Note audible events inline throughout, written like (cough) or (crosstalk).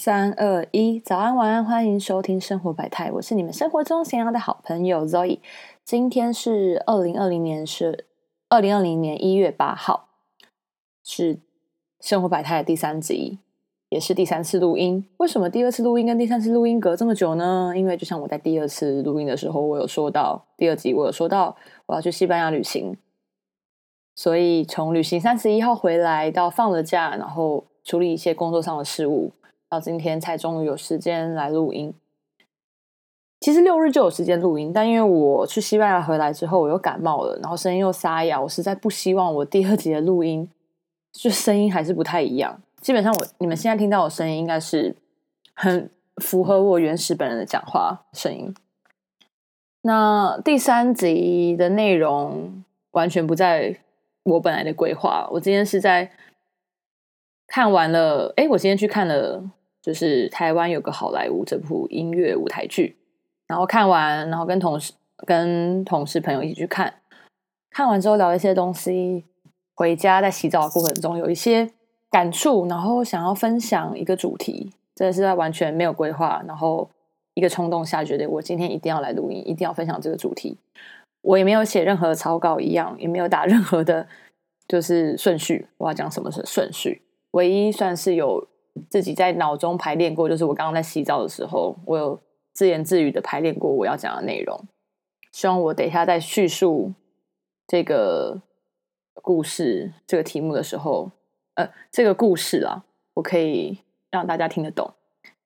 三二一，早安晚安，欢迎收听生活百态，我是你们生活中想要的好朋友 Zoe。今天是二零二零年是二零二零年一月八号，是生活百态的第三集，也是第三次录音。为什么第二次录音跟第三次录音隔这么久呢？因为就像我在第二次录音的时候，我有说到第二集，我有说到我要去西班牙旅行，所以从旅行三十一号回来到放了假，然后处理一些工作上的事务。到今天才终于有时间来录音。其实六日就有时间录音，但因为我去西班牙回来之后，我又感冒了，然后声音又沙哑，我实在不希望我第二集的录音就声音还是不太一样。基本上，我你们现在听到我声音应该是很符合我原始本人的讲话声音。那第三集的内容完全不在我本来的规划。我今天是在看完了，哎，我今天去看了。就是台湾有个好莱坞这部音乐舞台剧，然后看完，然后跟同事、跟同事朋友一起去看，看完之后聊一些东西，回家在洗澡的过程中有一些感触，然后想要分享一个主题，真的是在完全没有规划，然后一个冲动下觉得我今天一定要来录音，一定要分享这个主题，我也没有写任何草稿一样，也没有打任何的，就是顺序，我要讲什么是顺序，唯一算是有。自己在脑中排练过，就是我刚刚在洗澡的时候，我有自言自语的排练过我要讲的内容。希望我等一下在叙述这个故事、这个题目的时候，呃，这个故事啊，我可以让大家听得懂。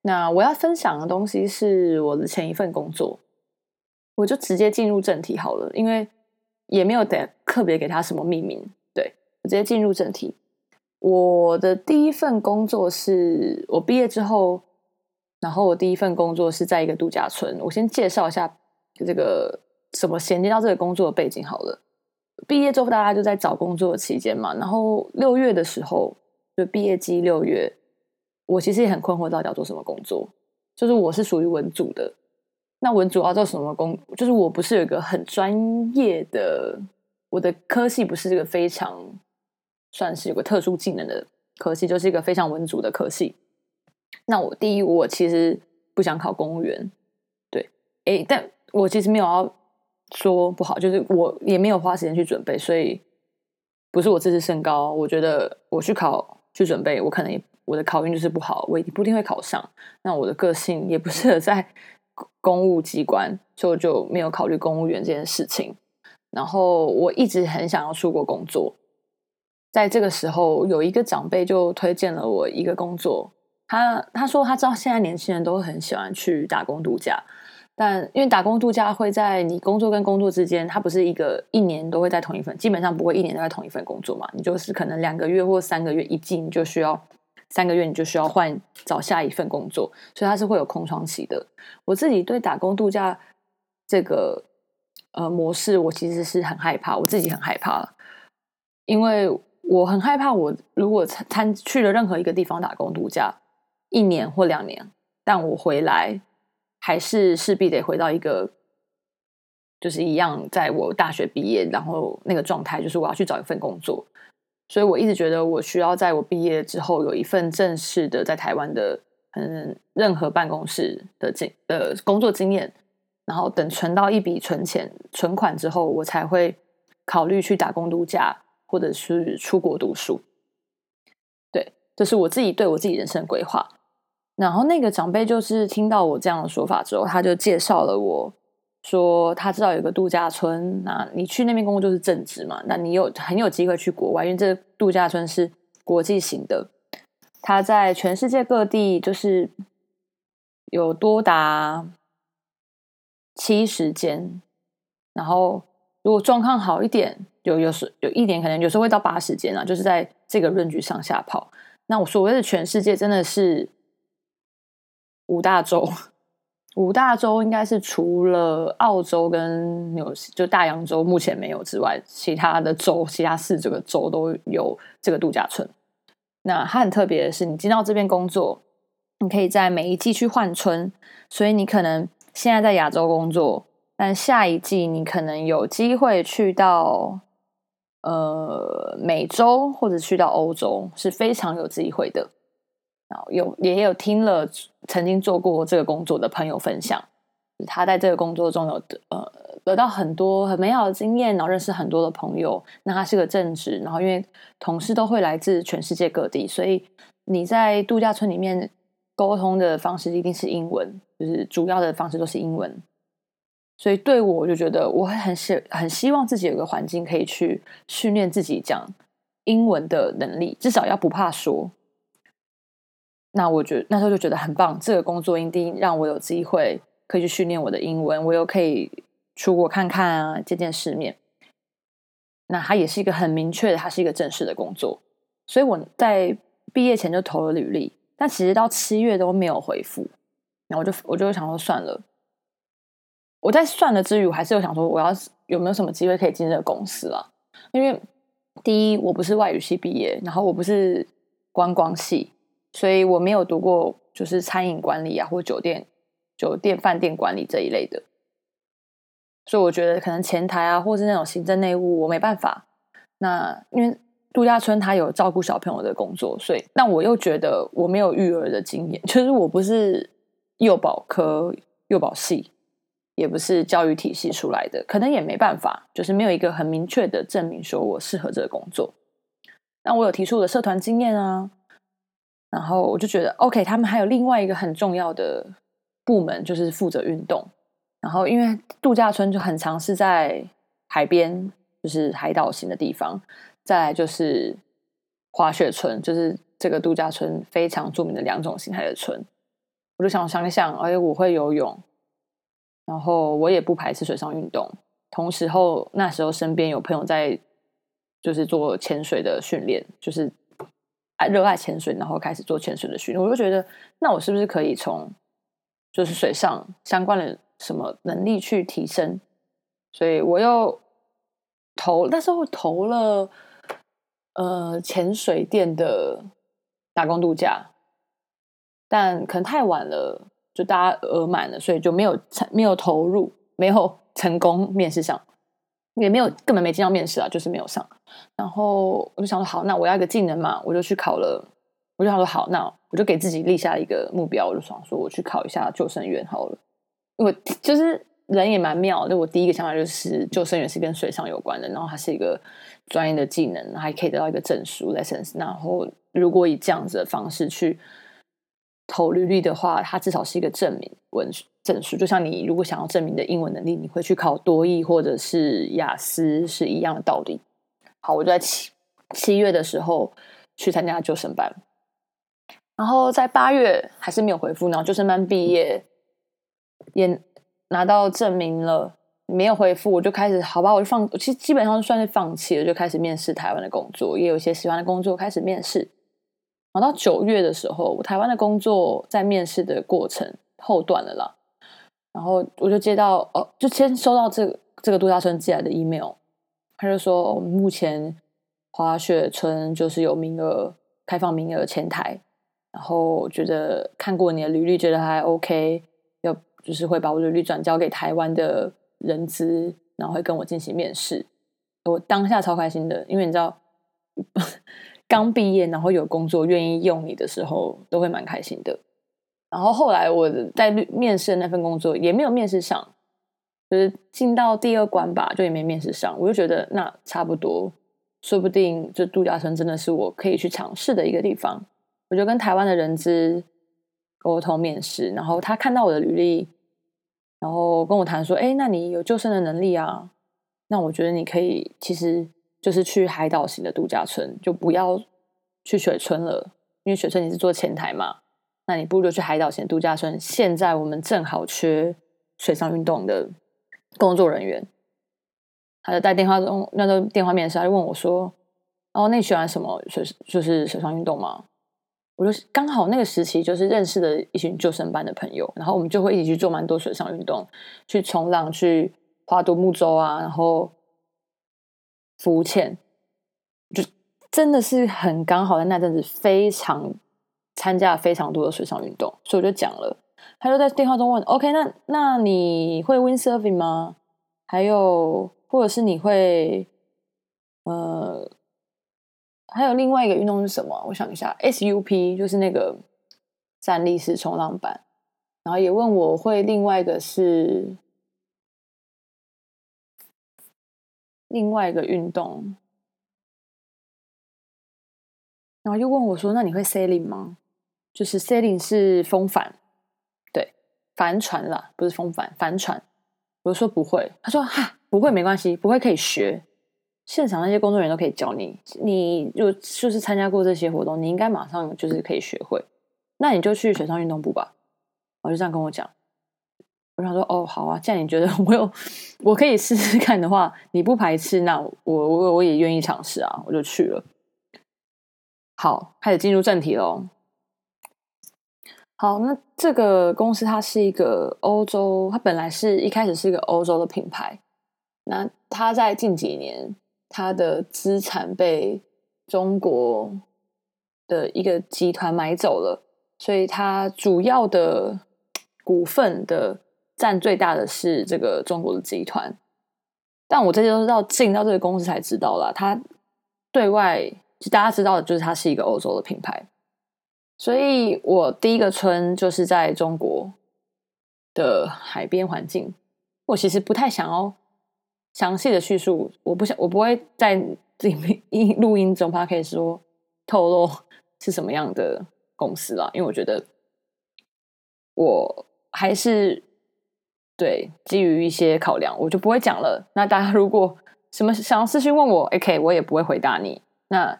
那我要分享的东西是我的前一份工作，我就直接进入正题好了，因为也没有得特别给他什么命名，对我直接进入正题。我的第一份工作是我毕业之后，然后我第一份工作是在一个度假村。我先介绍一下这个怎么衔接到这个工作的背景好了。毕业之后大家就在找工作期间嘛，然后六月的时候就毕业季六月，我其实也很困惑到底要做什么工作。就是我是属于文组的，那文组要做什么工？就是我不是有一个很专业的，我的科系不是这个非常。算是有个特殊技能的科系，就是一个非常文组的科系。那我第一，我其实不想考公务员，对，哎，但我其实没有要说不好，就是我也没有花时间去准备，所以不是我自视甚高。我觉得我去考去准备，我可能也我的考运就是不好，我也不一定会考上。那我的个性也不适合在公务机关，所以我就没有考虑公务员这件事情。然后我一直很想要出国工作。在这个时候，有一个长辈就推荐了我一个工作。他他说他知道现在年轻人都很喜欢去打工度假，但因为打工度假会在你工作跟工作之间，它不是一个一年都会在同一份，基本上不会一年都在同一份工作嘛。你就是可能两个月或三个月一进，就需要三个月，你就需要换找下一份工作，所以它是会有空窗期的。我自己对打工度假这个呃模式，我其实是很害怕，我自己很害怕，因为。我很害怕，我如果参参去了任何一个地方打工度假，一年或两年，但我回来还是势必得回到一个，就是一样，在我大学毕业，然后那个状态就是我要去找一份工作，所以我一直觉得我需要在我毕业之后有一份正式的在台湾的嗯任何办公室的经呃工作经验，然后等存到一笔存钱存款之后，我才会考虑去打工度假。或者是出国读书，对，这是我自己对我自己人生的规划。然后那个长辈就是听到我这样的说法之后，他就介绍了我说，他知道有个度假村，那你去那边工作就是正职嘛，那你有很有机会去国外，因为这度假村是国际型的，他在全世界各地就是有多达七十间，然后如果状况好一点。有有时有一年可能有时候会到八十间啊，就是在这个论据上下跑。那我所谓的全世界真的是五大洲，(laughs) 五大洲应该是除了澳洲跟纽就大洋洲目前没有之外，其他的州其他四这个州都有这个度假村。那它很特别的是，你进到这边工作，你可以在每一季去换村，所以你可能现在在亚洲工作，但下一季你可能有机会去到。呃，美洲或者去到欧洲是非常有机会的。然后有也有听了曾经做过这个工作的朋友分享，他在这个工作中有得呃得到很多很美好的经验，然后认识很多的朋友。那他是个正职，然后因为同事都会来自全世界各地，所以你在度假村里面沟通的方式一定是英文，就是主要的方式都是英文。所以对我，我就觉得我会很希很希望自己有个环境可以去训练自己讲英文的能力，至少要不怕说。那我觉得那时候就觉得很棒，这个工作一定让我有机会可以去训练我的英文，我又可以出国看看啊，见见世面。那它也是一个很明确的，它是一个正式的工作。所以我在毕业前就投了履历，但其实到七月都没有回复。然后我就我就想说算了。我在算了之余，我还是有想说，我要有没有什么机会可以进这个公司了？因为第一，我不是外语系毕业，然后我不是观光系，所以我没有读过就是餐饮管理啊，或酒店、酒店饭店管理这一类的。所以我觉得可能前台啊，或是那种行政内务，我没办法。那因为度假村它有照顾小朋友的工作，所以但我又觉得我没有育儿的经验，(laughs) 就是我不是幼保科、幼保系。也不是教育体系出来的，可能也没办法，就是没有一个很明确的证明说我适合这个工作。那我有提出我的社团经验啊，然后我就觉得 OK，他们还有另外一个很重要的部门，就是负责运动。然后因为度假村就很常是在海边，就是海岛型的地方。再来就是滑雪村，就是这个度假村非常著名的两种形态的村。我就想想一想，哎，我会游泳。然后我也不排斥水上运动，同时候那时候身边有朋友在，就是做潜水的训练，就是爱热爱潜水，然后开始做潜水的训练。我就觉得，那我是不是可以从就是水上相关的什么能力去提升？所以我又投那时候投了呃潜水店的打工度假，但可能太晚了。就大家额满了，所以就没有成没有投入，没有成功面试上，也没有根本没进到面试啊，就是没有上。然后我就想说，好，那我要一个技能嘛，我就去考了。我就想说，好，那我就给自己立下一个目标，我就想说，我去考一下救生员好了。我就是人也蛮妙，就我第一个想法就是救生员是跟水上有关的，然后它是一个专业的技能，还可以得到一个证书 license。然后如果以这样子的方式去。投履历的话，它至少是一个证明文证书，就像你如果想要证明的英文能力，你会去考多译或者是雅思是一样的道理。好，我就在七七月的时候去参加救生班，然后在八月还是没有回复，然后救生班毕业也拿到证明了，没有回复，我就开始好吧，我就放，其实基本上算是放弃了，就开始面试台湾的工作，也有一些喜欢的工作开始面试。然后到九月的时候，我台湾的工作在面试的过程后段了啦。然后我就接到哦，就先收到这个这个度假村寄来的 email，他就说我们目前滑雪村就是有名额开放名额前台，然后觉得看过你的履历，觉得还 OK，要就是会把我的履历转交给台湾的人资，然后会跟我进行面试。我当下超开心的，因为你知道。刚毕业，然后有工作愿意用你的时候，都会蛮开心的。然后后来我在面试的那份工作也没有面试上，就是进到第二关吧，就也没面试上。我就觉得那差不多，说不定这度假村真的是我可以去尝试的一个地方。我就跟台湾的人资沟通面试，然后他看到我的履历，然后跟我谈说：“哎，那你有救生的能力啊？那我觉得你可以，其实。”就是去海岛型的度假村，就不要去水村了，因为水村你是做前台嘛，那你不如就去海岛型度假村。现在我们正好缺水上运动的工作人员。他就在电话中，那个电话面试，他就问我说：“哦，那你喜欢什么水？就是水上运动吗？”我就刚好那个时期就是认识了一群救生班的朋友，然后我们就会一起去做蛮多水上运动，去冲浪，去划独木舟啊，然后。浮潜就真的是很刚好，在那阵子非常参加了非常多的水上运动，所以我就讲了。他就在电话中问：“OK，那那你会 windsurfing 吗？还有，或者是你会呃，还有另外一个运动是什么？我想一下，SUP 就是那个站立式冲浪板，然后也问我会另外一个是另外一个运动，然后又问我说：“那你会 sailing 吗？”就是 sailing 是风帆，对，帆船啦，不是风帆，帆船。我说不会，他说：“哈，不会没关系，不会可以学。”现场那些工作人员都可以教你，你就就是参加过这些活动，你应该马上就是可以学会。那你就去水上运动部吧。我就这样跟我讲。我想说，哦，好啊，既然你觉得 (laughs) 我有我可以试试看的话，你不排斥，那我我我也愿意尝试啊，我就去了。好，开始进入正题喽。好，那这个公司它是一个欧洲，它本来是一开始是一个欧洲的品牌，那它在近几年。它的资产被中国的一个集团买走了，所以它主要的股份的占最大的是这个中国的集团。但我这些都是到进到这个公司才知道啦。他对外就大家知道的就是它是一个欧洲的品牌，所以我第一个村就是在中国的海边环境。我其实不太想要。详细的叙述，我不想，我不会在里面音录音中，怕可以说透露是什么样的公司啦，因为我觉得我还是对基于一些考量，我就不会讲了。那大家 (laughs) 如果什么想要私信问我，OK，我也不会回答你。那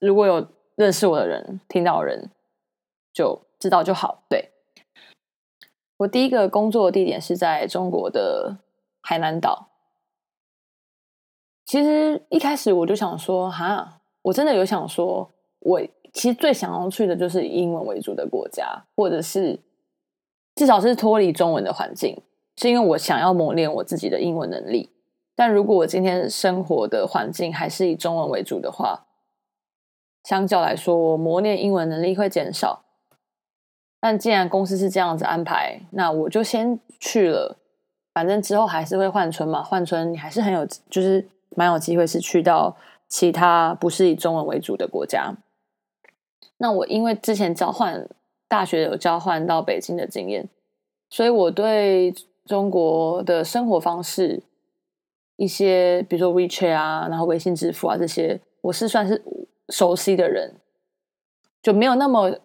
如果有认识我的人听到人就知道就好。对我第一个工作地点是在中国的海南岛。其实一开始我就想说，哈，我真的有想说，我其实最想要去的就是英文为主的国家，或者是至少是脱离中文的环境，是因为我想要磨练我自己的英文能力。但如果我今天生活的环境还是以中文为主的话，相较来说，我磨练英文能力会减少。但既然公司是这样子安排，那我就先去了。反正之后还是会换村嘛，换村你还是很有，就是。蛮有机会是去到其他不是以中文为主的国家。那我因为之前交换大学有交换到北京的经验，所以我对中国的生活方式，一些比如说 WeChat 啊，然后微信支付啊这些，我是算是熟悉的人，就没有那么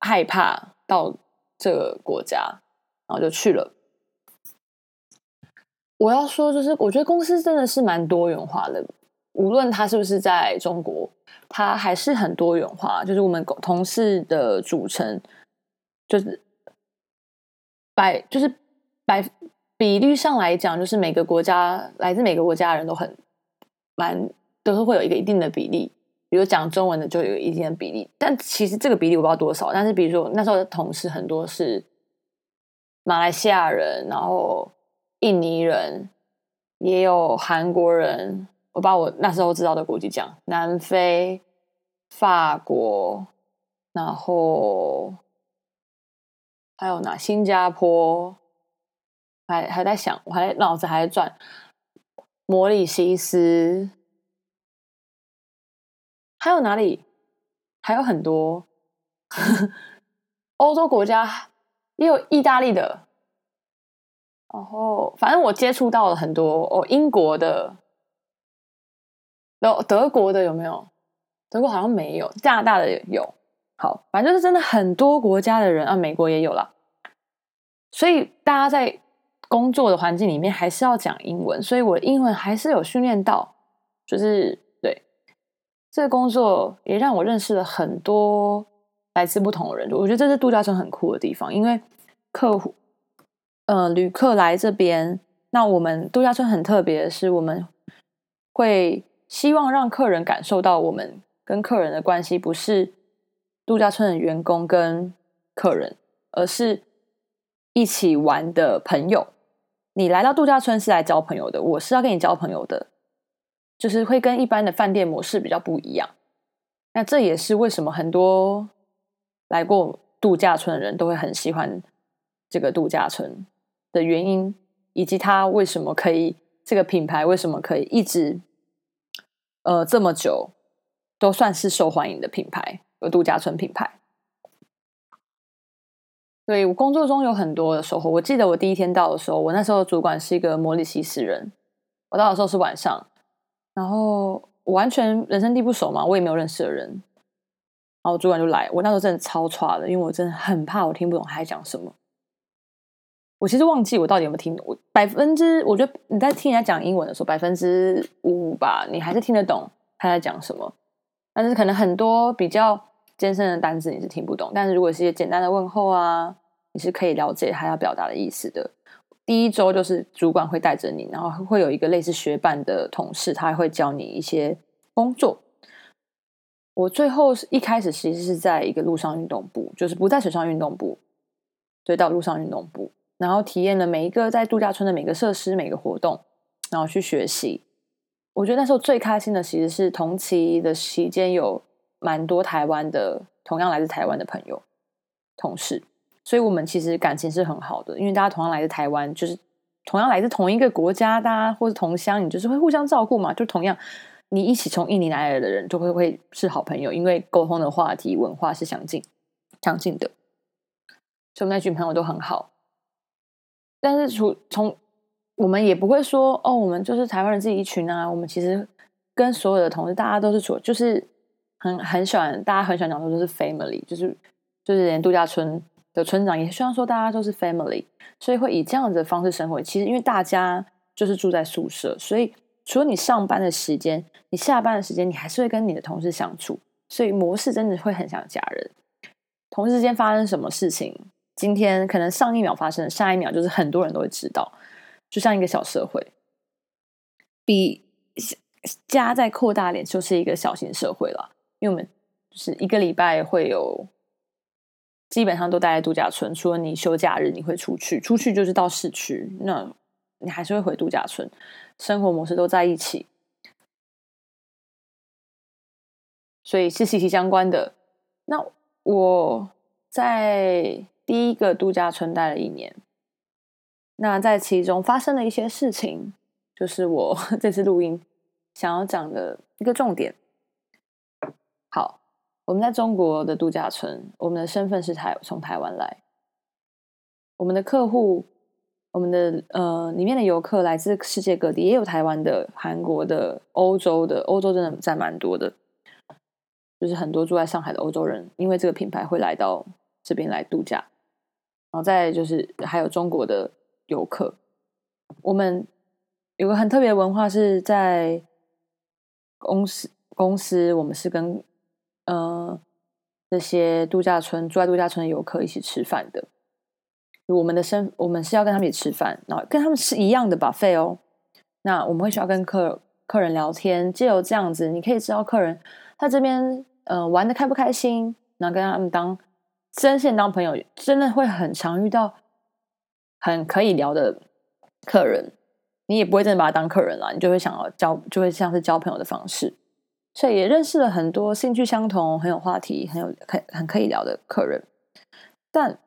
害怕到这个国家，然后就去了。我要说，就是我觉得公司真的是蛮多元化的，无论他是不是在中国，他还是很多元化。就是我们同事的组成，就是百，就是百比率上来讲，就是每个国家来自每个国家的人都很蛮都是会有一个一定的比例。比如讲中文的就有一定的比例，但其实这个比例我不知道多少。但是比如说那时候的同事很多是马来西亚人，然后。印尼人也有韩国人，我把我那时候知道的国籍讲：南非、法国，然后还有哪？新加坡，还还在想，我还脑子还在转。摩里西斯，还有哪里？还有很多欧洲国家，也有意大利的。然后，反正我接触到了很多哦，英国的，有德国的有没有？德国好像没有，加拿大的有。好，反正就是真的很多国家的人啊，美国也有了。所以大家在工作的环境里面还是要讲英文，所以我英文还是有训练到。就是对这个工作也让我认识了很多来自不同的人，我觉得这是度假村很酷的地方，因为客户。呃，旅客来这边，那我们度假村很特别的是，我们会希望让客人感受到我们跟客人的关系不是度假村的员工跟客人，而是一起玩的朋友。你来到度假村是来交朋友的，我是要跟你交朋友的，就是会跟一般的饭店模式比较不一样。那这也是为什么很多来过度假村的人都会很喜欢这个度假村。的原因，以及它为什么可以这个品牌为什么可以一直呃这么久都算是受欢迎的品牌，有度假村品牌。对我工作中有很多的收获。我记得我第一天到的时候，我那时候主管是一个摩里西斯人。我到的时候是晚上，然后我完全人生地不熟嘛，我也没有认识的人。然后主管就来，我那时候真的超差的，因为我真的很怕我听不懂他在讲什么。我其实忘记我到底有没有听懂，我百分之我觉得你在听人家讲英文的时候，百分之五吧，你还是听得懂他在讲什么。但是可能很多比较艰深的单词你是听不懂，但是如果是一些简单的问候啊，你是可以了解他要表达的意思的。第一周就是主管会带着你，然后会有一个类似学伴的同事，他会教你一些工作。我最后是一开始其实是在一个陆上运动部，就是不在水上运动部，对，到陆上运动部，然后体验了每一个在度假村的每个设施、每个活动，然后去学习。我觉得那时候最开心的其实是同期的期间有蛮多台湾的，同样来自台湾的朋友、同事，所以我们其实感情是很好的，因为大家同样来自台湾，就是同样来自同一个国家，大家或是同乡，你就是会互相照顾嘛，就同样。你一起从印尼来的人就会会是好朋友，因为沟通的话题、文化是相近、相近的，所以那群朋友都很好。但是从从我们也不会说哦，我们就是台湾人自己一群啊。我们其实跟所有的同事，大家都是处，就是很很喜欢，大家很喜欢讲说就是 family，就是就是连度假村的村长也希望说大家都是 family，所以会以这样子的方式生活。其实因为大家就是住在宿舍，所以。除了你上班的时间，你下班的时间，你还是会跟你的同事相处，所以模式真的会很像家人。同事之间发生什么事情，今天可能上一秒发生，下一秒就是很多人都会知道，就像一个小社会。比家再扩大点，就是一个小型社会了。因为我们就是一个礼拜会有，基本上都待在度假村，除了你休假日你会出去，出去就是到市区，那你还是会回度假村。生活模式都在一起，所以是息息相关的。那我在第一个度假村待了一年，那在其中发生了一些事情，就是我 (laughs) 这次录音想要讲的一个重点。好，我们在中国的度假村，我们的身份是台从台湾来，我们的客户。我们的呃，里面的游客来自世界各地，也有台湾的、韩国的、欧洲的。欧洲真的占蛮多的，就是很多住在上海的欧洲人，因为这个品牌会来到这边来度假。然后再就是还有中国的游客。我们有个很特别的文化，是在公司公司，我们是跟呃这些度假村住在度假村的游客一起吃饭的。我们的身，我们是要跟他们一起吃饭，然后跟他们是一样的 buffet 哦。那我们会需要跟客客人聊天，借由这样子，你可以知道客人他这边呃玩的开不开心，然后跟他们当真线当朋友，真的会很常遇到很可以聊的客人。你也不会真的把他当客人了，你就会想要交，就会像是交朋友的方式。所以也认识了很多兴趣相同、很有话题、很有很很可以聊的客人，但。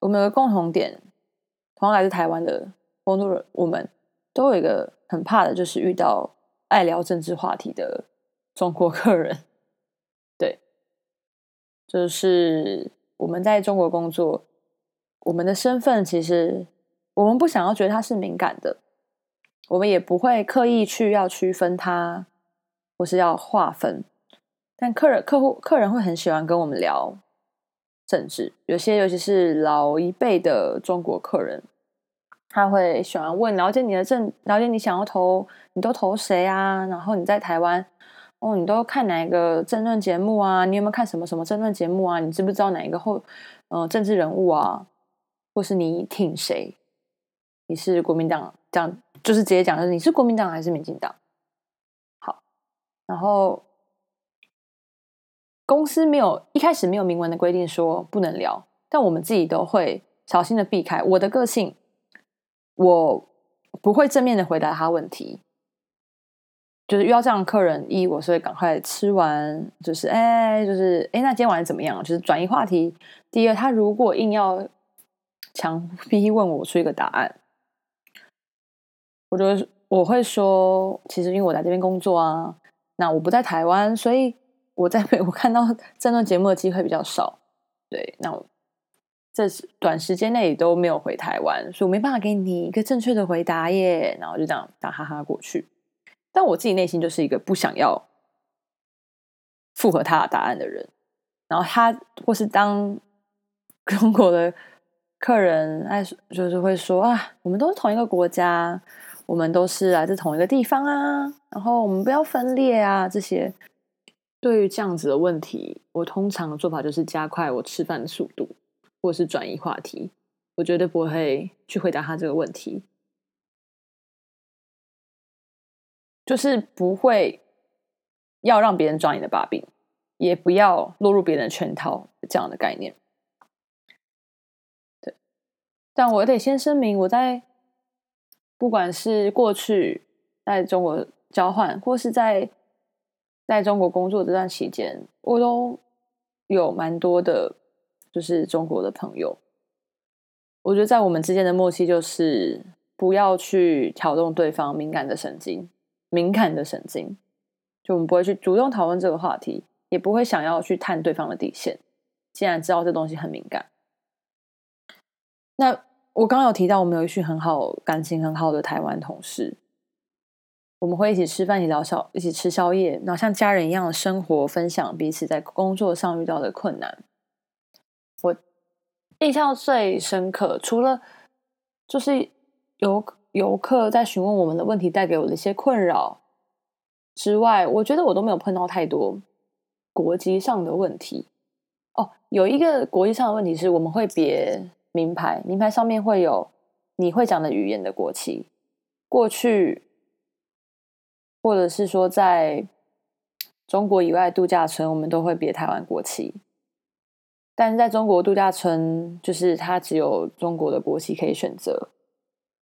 我们有个共同点，同样来自台湾的工作人，我们都有一个很怕的，就是遇到爱聊政治话题的中国客人。对，就是我们在中国工作，我们的身份其实我们不想要觉得它是敏感的，我们也不会刻意去要区分它，或是要划分。但客人、客户、客人会很喜欢跟我们聊。政治有些，尤其是老一辈的中国客人，他会喜欢问了解你的政，了解你想要投，你都投谁啊？然后你在台湾，哦，你都看哪一个政论节目啊？你有没有看什么什么政论节目啊？你知不知道哪一个后，呃，政治人物啊？或是你挺谁？你是国民党？这样就是直接讲，就是你是国民党还是民进党？然后。公司没有一开始没有明文的规定说不能聊，但我们自己都会小心的避开。我的个性，我不会正面的回答他问题，就是遇到这样的客人，一我是会赶快吃完，就是哎，就是哎，那今天晚上怎么样？就是转移话题。第二，他如果硬要强逼问我出一个答案，我觉得我会说，其实因为我在这边工作啊，那我不在台湾，所以。我在美国 (laughs) 看到这段节目的机会比较少，对，那这短时间内都没有回台湾，所以我没办法给你一个正确的回答耶。然后就这样打哈哈过去。但我自己内心就是一个不想要符合他的答案的人。然后他或是当 (laughs) 中国的客人爱就是会说啊，我们都是同一个国家，我们都是来自同一个地方啊，然后我们不要分裂啊。这些对于这样子的问题，我通常的做法就是加快我吃饭的速度。或是转移话题，我绝对不会去回答他这个问题，就是不会要让别人抓你的把柄，也不要落入别人的圈套这样的概念。对，但我得先声明，我在不管是过去在中国交换，或是在在中国工作这段期间，我都有蛮多的。就是中国的朋友，我觉得在我们之间的默契就是不要去挑动对方敏感的神经，敏感的神经，就我们不会去主动讨论这个话题，也不会想要去探对方的底线。既然知道这东西很敏感，那我刚刚有提到，我们有一群很好、感情很好的台湾同事，我们会一起吃饭，一起聊宵，一起吃宵夜，然后像家人一样的生活，分享彼此在工作上遇到的困难。我印象最深刻，除了就是游游客在询问我们的问题带给我的一些困扰之外，我觉得我都没有碰到太多国际上的问题。哦，有一个国际上的问题是，我们会别名牌，名牌上面会有你会讲的语言的国旗。过去，或者是说在中国以外度假村，我们都会别台湾国旗。但是在中国度假村，就是它只有中国的国旗可以选择，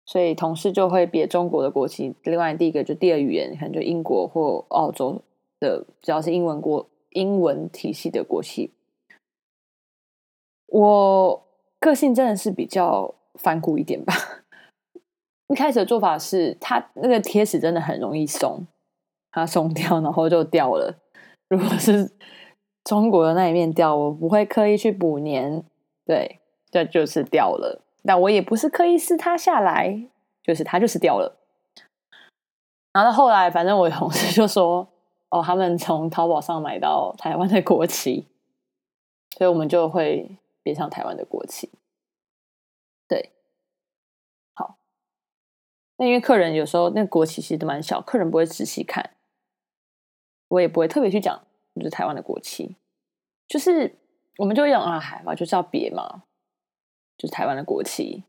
所以同事就会别中国的国旗。另外，第一个就第二语言，可能就英国或澳洲的，只要是英文国英文体系的国旗。我个性真的是比较反骨一点吧。(laughs) 一开始的做法是，它那个贴纸真的很容易松，它松掉，然后就掉了。如果是中国的那一面掉，我不会刻意去补粘，对，这就是掉了。但我也不是刻意撕它下来，就是它就是掉了。然后后来，反正我同事就说：“哦，他们从淘宝上买到台湾的国旗，所以我们就会别上台湾的国旗。”对，好。那因为客人有时候那个国旗其实都蛮小，客人不会仔细看，我也不会特别去讲。就是台湾的国旗，就是我们就会讲啊，海嘛就是要别嘛，就是台湾的国旗。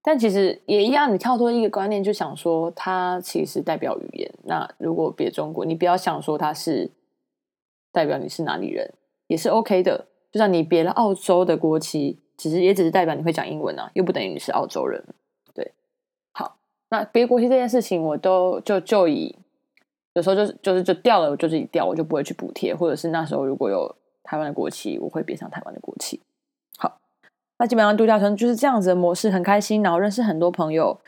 但其实也一样，你跳脱一个观念，就想说它其实代表语言。那如果别中国，你不要想说它是代表你是哪里人，也是 OK 的。就像你别了澳洲的国旗，其实也只是代表你会讲英文啊，又不等于你是澳洲人。对，好，那别国旗这件事情，我都就就以。有时候就是就是就掉了，我就自己掉，我就不会去补贴，或者是那时候如果有台湾的国旗，我会别上台湾的国旗。好，那基本上度假村就是这样子的模式，很开心，然后认识很多朋友，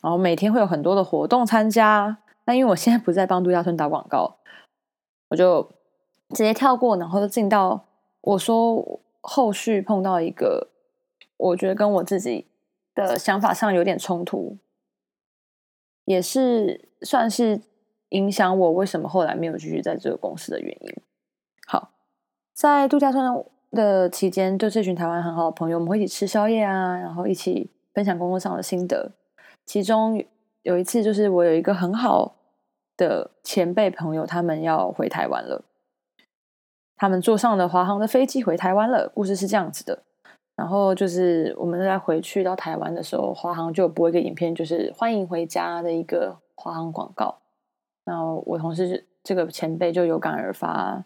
然后每天会有很多的活动参加。那因为我现在不在帮度假村打广告，我就直接跳过，然后就进到我说后续碰到一个，我觉得跟我自己的想法上有点冲突，也是算是。影响我为什么后来没有继续在这个公司的原因。好，在度假村的期间，就这群台湾很好的朋友，我们会一起吃宵夜啊，然后一起分享工作上的心得。其中有一次，就是我有一个很好的前辈朋友，他们要回台湾了，他们坐上了华航的飞机回台湾了。故事是这样子的，然后就是我们在回去到台湾的时候，华航就播一个影片，就是欢迎回家的一个华航广告。那我同事这个前辈就有感而发，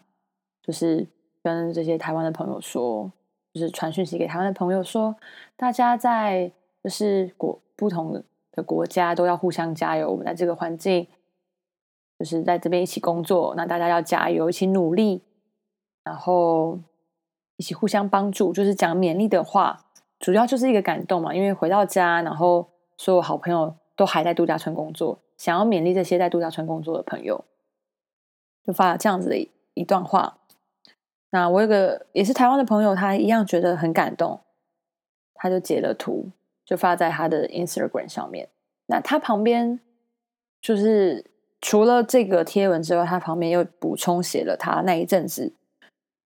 就是跟这些台湾的朋友说，就是传讯息给台湾的朋友说，大家在就是国不同的国家都要互相加油。我们在这个环境，就是在这边一起工作，那大家要加油，一起努力，然后一起互相帮助，就是讲勉励的话，主要就是一个感动嘛。因为回到家，然后所有好朋友都还在度假村工作。想要勉励这些在度假村工作的朋友，就发了这样子的一一段话。那我有个也是台湾的朋友，他一样觉得很感动。他就截了图，就发在他的 Instagram 上面。那他旁边就是除了这个贴文之外，他旁边又补充写了他那一阵子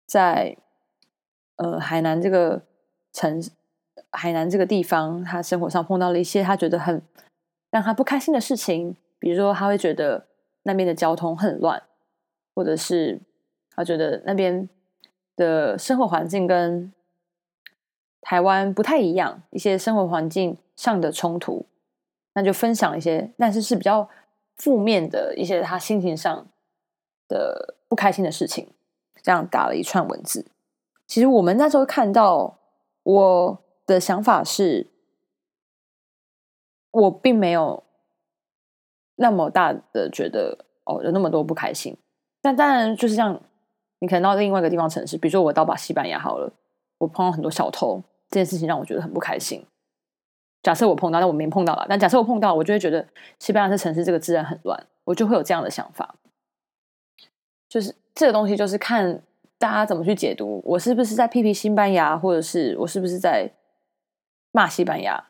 在呃海南这个城海南这个地方，他生活上碰到了一些他觉得很让他不开心的事情，比如说他会觉得那边的交通很乱，或者是他觉得那边的生活环境跟台湾不太一样，一些生活环境上的冲突。那就分享一些，但是是比较负面的一些他心情上的不开心的事情，这样打了一串文字。其实我们那时候看到，我的想法是，我并没有那么大的觉得哦，有那么多不开心。但当然，就是像你可能到另外一个地方城市，比如说我到把西班牙好了，我碰到很多小偷，这件事情让我觉得很不开心。假设我碰到，但我没碰到了。但假设我碰到，我就会觉得西班牙这城市这个治安很乱，我就会有这样的想法。就是这个东西，就是看大家怎么去解读。我是不是在批评西班牙，或者是我是不是在骂西班牙？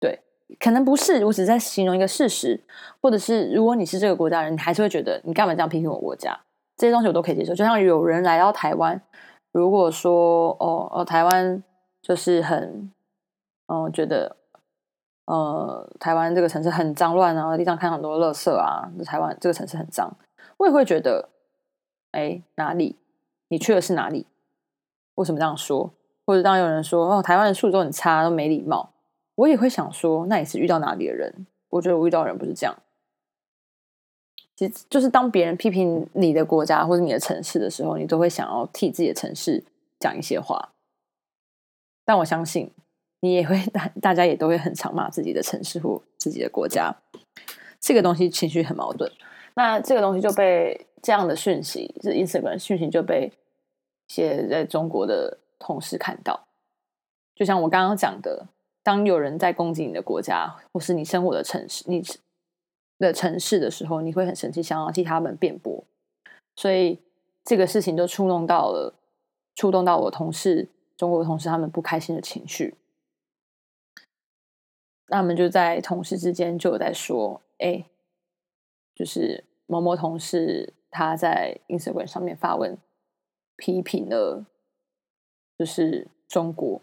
对，可能不是，我只是在形容一个事实。或者是如果你是这个国家人，你还是会觉得你干嘛这样批评我国家？这些东西我都可以接受。就像有人来到台湾，如果说哦哦，台湾就是很。嗯，觉得呃，台湾这个城市很脏乱啊，地上看很多垃圾啊，台湾这个城市很脏，我也会觉得，哎，哪里？你去的是哪里？为什么这样说？或者当有人说哦，台湾的素质很差，都没礼貌，我也会想说，那你是遇到哪里的人？我觉得我遇到的人不是这样。其实就是当别人批评你的国家或者你的城市的时候，你都会想要替自己的城市讲一些话。但我相信。你也会大，大家也都会很常骂自己的城市或自己的国家，这个东西情绪很矛盾。那这个东西就被这样的讯息，是 Instagram 讯息就被一些在中国的同事看到。就像我刚刚讲的，当有人在攻击你的国家或是你生活的城市、你的城市的时候，你会很生气，想要替他们辩驳。所以这个事情就触动到了，触动到我同事中国同事他们不开心的情绪。那他们就在同事之间就有在说，哎，就是某某同事他在 Instagram 上面发文批评了，就是中国。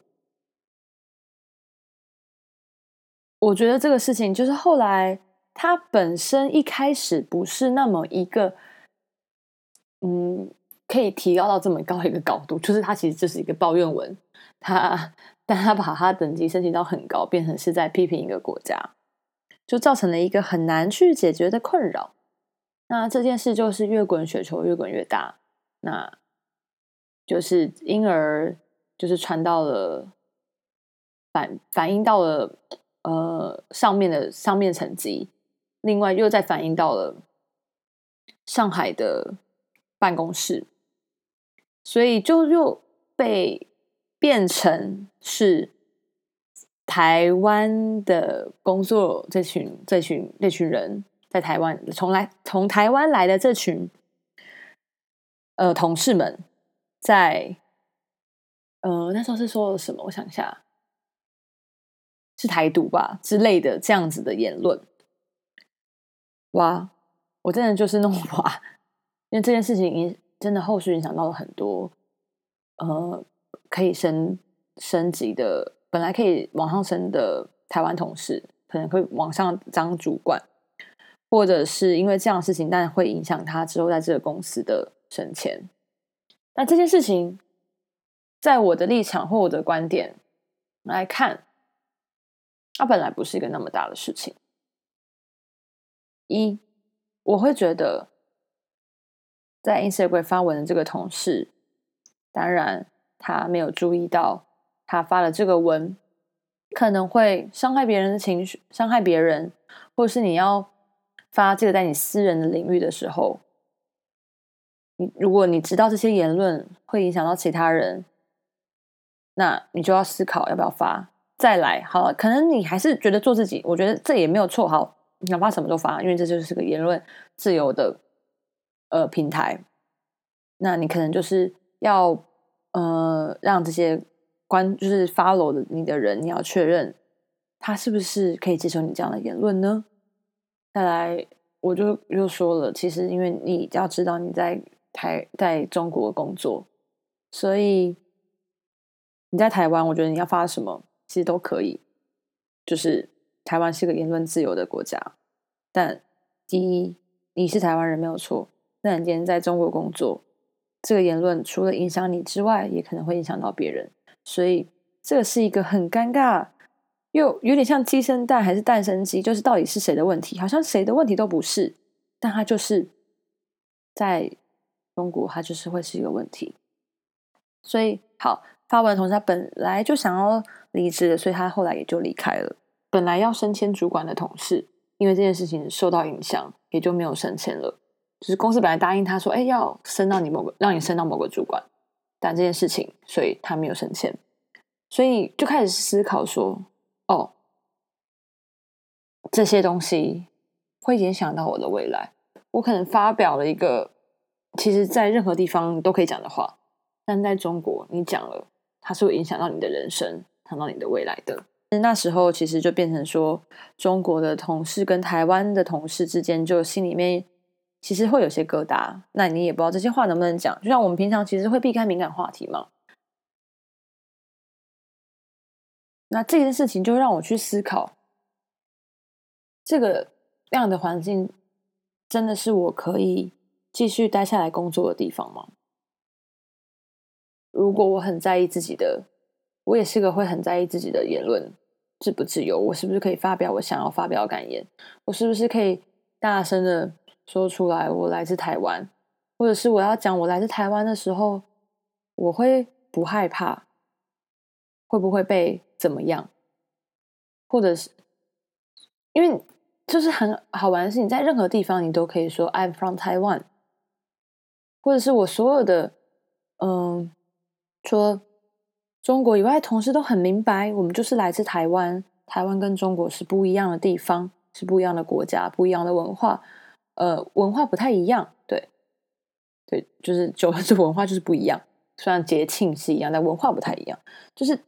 我觉得这个事情就是后来他本身一开始不是那么一个，嗯，可以提高到这么高一个高度，就是他其实就是一个抱怨文，他。(laughs) 但他把他等级升级到很高，变成是在批评一个国家，就造成了一个很难去解决的困扰。那这件事就是越滚雪球越滚越大，那就是因而就是传到了反反映到了呃上面的上面层级，另外又再反映到了上海的办公室，所以就又被。变成是台湾的工作，这群、这群、这群人在台湾从来从台湾来的这群呃同事们，在呃那时候是说什么？我想一下，是台独吧之类的这样子的言论。哇，我真的就是弄哇，因为这件事情影真的后续影响到了很多呃。可以升升级的，本来可以往上升的台湾同事，可能会往上当主管，或者是因为这样的事情，但会影响他之后在这个公司的升迁。那这件事情，在我的立场或我的观点来看，它本来不是一个那么大的事情。一，我会觉得，在 Instagram 发文的这个同事，当然。他没有注意到，他发了这个文，可能会伤害别人的情绪，伤害别人，或者是你要发这个在你私人的领域的时候，你如果你知道这些言论会影响到其他人，那你就要思考要不要发。再来，好，可能你还是觉得做自己，我觉得这也没有错。好，你想发什么都发，因为这就是个言论自由的呃平台。那你可能就是要。呃，让这些关就是 follow 的你的人，你要确认他是不是可以接受你这样的言论呢？再来，我就又说了，其实因为你要知道你在台在中国工作，所以你在台湾，我觉得你要发什么其实都可以。就是台湾是个言论自由的国家，但第一，你是台湾人没有错，那你今天在中国工作，这个言论除了影响你之外，也可能会影响到别人。所以这个是一个很尴尬，又有点像鸡生蛋还是蛋生鸡，就是到底是谁的问题？好像谁的问题都不是，但他就是在中国，他就是会是一个问题。所以好，发文的同事他本来就想要离职的，所以他后来也就离开了。本来要升迁主管的同事，因为这件事情受到影响，也就没有升迁了。就是公司本来答应他说，哎，要升到你某个，让你升到某个主管。但这件事情，所以他没有升迁，所以就开始思考说：“哦，这些东西会影响到我的未来。我可能发表了一个，其实在任何地方都可以讲的话，但在中国你讲了，它是会影响到你的人生，影响到你的未来的。那时候其实就变成说，中国的同事跟台湾的同事之间，就心里面。”其实会有些疙瘩，那你也不知道这些话能不能讲。就像我们平常其实会避开敏感话题嘛。那这件事情就让我去思考，这个样的环境真的是我可以继续待下来工作的地方吗？如果我很在意自己的，我也是个会很在意自己的言论自不自由，我是不是可以发表我想要发表感言？我是不是可以大声的？说出来，我来自台湾，或者是我要讲我来自台湾的时候，我会不害怕，会不会被怎么样？或者是因为就是很好玩的是，你在任何地方你都可以说 I'm from Taiwan，或者是我所有的嗯，说中国以外同事都很明白，我们就是来自台湾，台湾跟中国是不一样的地方，是不一样的国家，不一样的文化。呃，文化不太一样，对，对，就是九这文化就是不一样。虽然节庆是一样，但文化不太一样。就是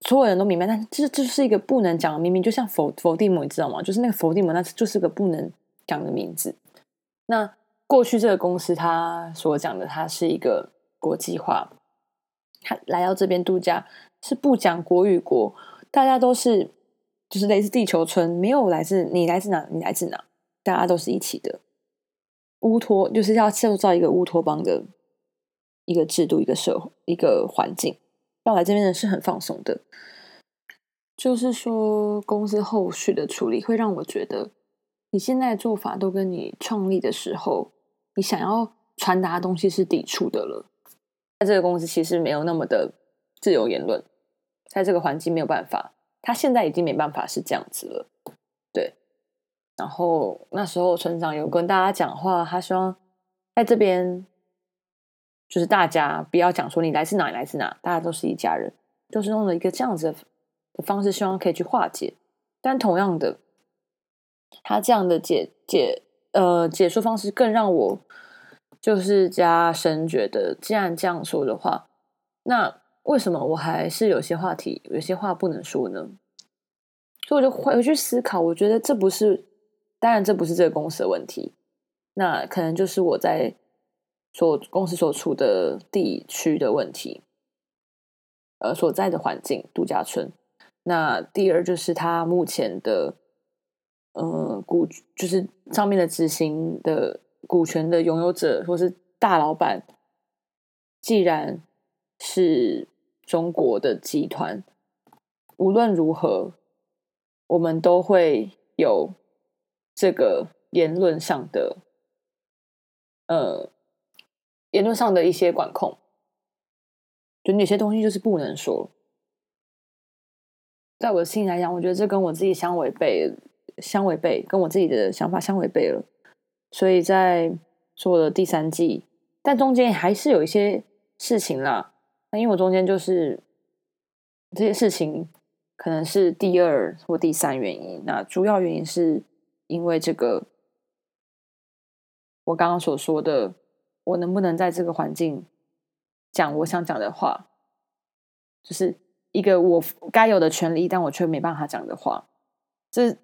所有人都明白，但这这是一个不能讲的明明就像否否定魔，你知道吗？就是那个否定魔，那就是个不能讲的名字。那过去这个公司他所讲的，它是一个国际化，他来到这边度假是不讲国与国，大家都是就是类似地球村，没有来自你来自哪，你来自哪。大家都是一起的乌托，就是要塑造一个乌托邦的一个制度、一个社会、一个环境。要来这边的是很放松的，就是说公司后续的处理会让我觉得，你现在的做法都跟你创立的时候你想要传达的东西是抵触的了。在这个公司其实没有那么的自由言论，在这个环境没有办法，他现在已经没办法是这样子了。然后那时候村长有跟大家讲话，他希望在这边就是大家不要讲说你来自哪，你来自哪，大家都是一家人，就是用了一个这样子的方式，希望可以去化解。但同样的，他这样的解解呃解说方式更让我就是加深觉得，既然这样说的话，那为什么我还是有些话题、有些话不能说呢？所以我就回去思考，我觉得这不是。当然，这不是这个公司的问题，那可能就是我在所公司所处的地区的问题，呃，所在的环境度假村。那第二就是他目前的，呃，股就是上面的执行的股权的拥有者或是大老板，既然是中国的集团，无论如何，我们都会有。这个言论上的，呃，言论上的一些管控，就有些东西就是不能说。在我的心里来讲，我觉得这跟我自己相违背，相违背，跟我自己的想法相违背了。所以在做了第三季，但中间还是有一些事情啦。那因为我中间就是这些事情，可能是第二或第三原因。那主要原因是。因为这个，我刚刚所说的，我能不能在这个环境讲我想讲的话，就是一个我该有的权利，但我却没办法讲的话，这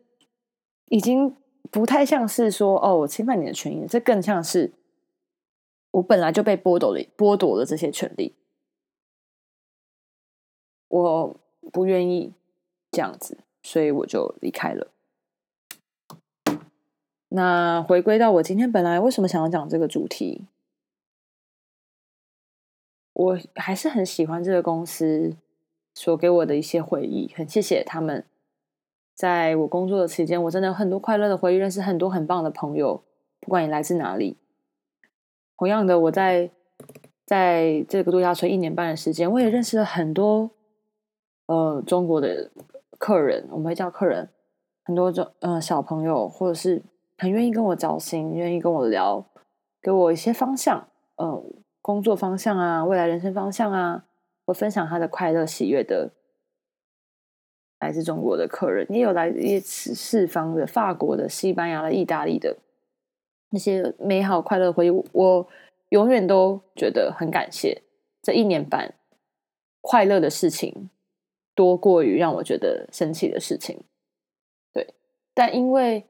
已经不太像是说哦，我侵犯你的权益，这更像是我本来就被剥夺了剥夺了这些权利，我不愿意这样子，所以我就离开了。那回归到我今天本来为什么想要讲这个主题，我还是很喜欢这个公司所给我的一些回忆，很谢谢他们，在我工作的期间，我真的有很多快乐的回忆，认识很多很棒的朋友，不管你来自哪里。同样的，我在在这个度假村一年半的时间，我也认识了很多呃中国的客人，我们会叫客人，很多种呃小朋友或者是。很愿意跟我交心，愿意跟我聊，给我一些方向，嗯，工作方向啊，未来人生方向啊，我分享他的快乐喜悦的，来自中国的客人，也有来自四方的，法国的、西班牙的、意大利的那些美好快乐回忆，我永远都觉得很感谢这一年半快乐的事情，多过于让我觉得生气的事情。对，但因为。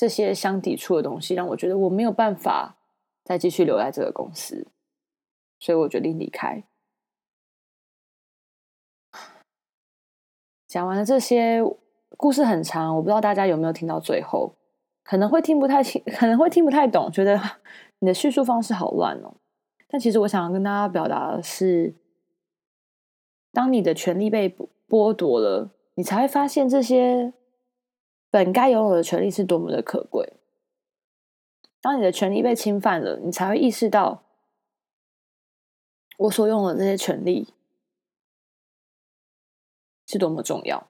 这些相抵触的东西让我觉得我没有办法再继续留在这个公司，所以我决定离开。讲完了这些故事很长，我不知道大家有没有听到最后，可能会听不太清，可能会听不太懂，觉得你的叙述方式好乱哦。但其实我想要跟大家表达的是，当你的权利被剥夺了，你才会发现这些。本该拥有的权利是多么的可贵。当你的权利被侵犯了，你才会意识到我所拥有的这些权利是多么重要。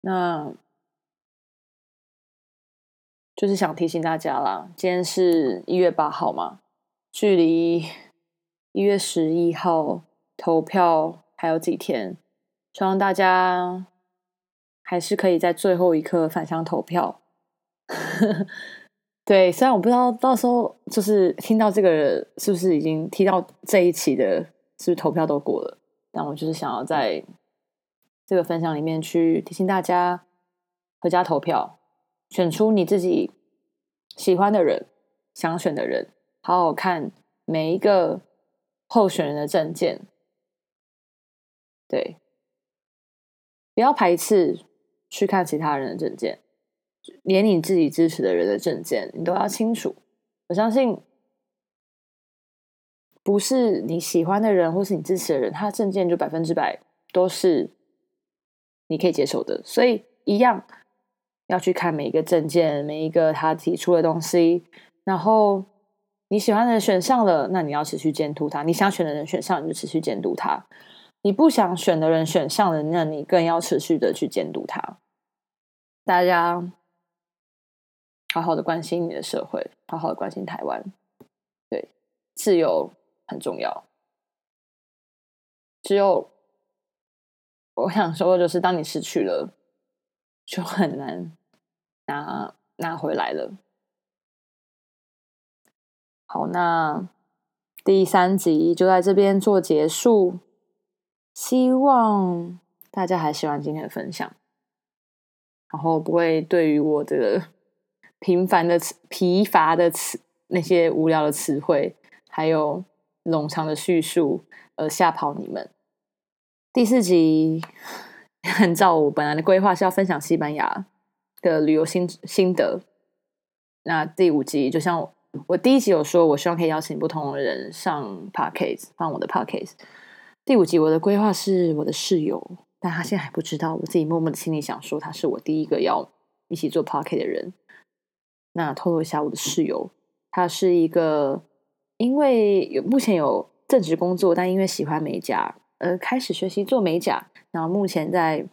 那就是想提醒大家啦，今天是一月八号嘛，距离一月十一号投票还有几天。希望大家还是可以在最后一刻返乡投票。(laughs) 对，虽然我不知道到时候就是听到这个是不是已经提到这一期的，是不是投票都过了，但我就是想要在这个分享里面去提醒大家，回家投票，选出你自己喜欢的人、想选的人，好好看每一个候选人的证件。对。不要排斥去看其他人的证件，连你自己支持的人的证件，你都要清楚。我相信，不是你喜欢的人或是你支持的人，他的证件就百分之百都是你可以接受的。所以，一样要去看每一个证件，每一个他提出的东西。然后，你喜欢的人选上了，那你要持续监督他；你想选的人选上，你就持续监督他。你不想选的人选上了，那你更要持续的去监督他。大家好好的关心你的社会，好好的关心台湾。对，自由很重要。只有我想说的就是，当你失去了，就很难拿拿回来了。好，那第三集就在这边做结束。希望大家还喜欢今天的分享，然后不会对于我这个平凡的、疲乏的词、那些无聊的词汇，还有冗长的叙述而吓跑你们。第四集 (laughs) 按照我本来的规划是要分享西班牙的旅游心心得，那第五集就像我第一集有说，我希望可以邀请不同的人上 podcast，放我的 podcast。第五集我的规划是我的室友，但他现在还不知道。我自己默默的心里想说，他是我第一个要一起做 p o c k e t 的人。那透露一下，我的室友，他是一个因为有目前有正职工作，但因为喜欢美甲，而开始学习做美甲，然后目前在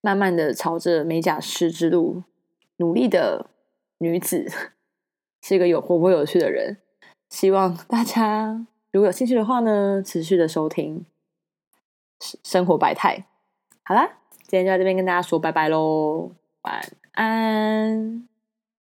慢慢的朝着美甲师之路努力的女子，(laughs) 是一个有活泼有趣的人。希望大家。如果有兴趣的话呢，持续的收听生活百态。好啦，今天就在这边跟大家说拜拜喽，晚安。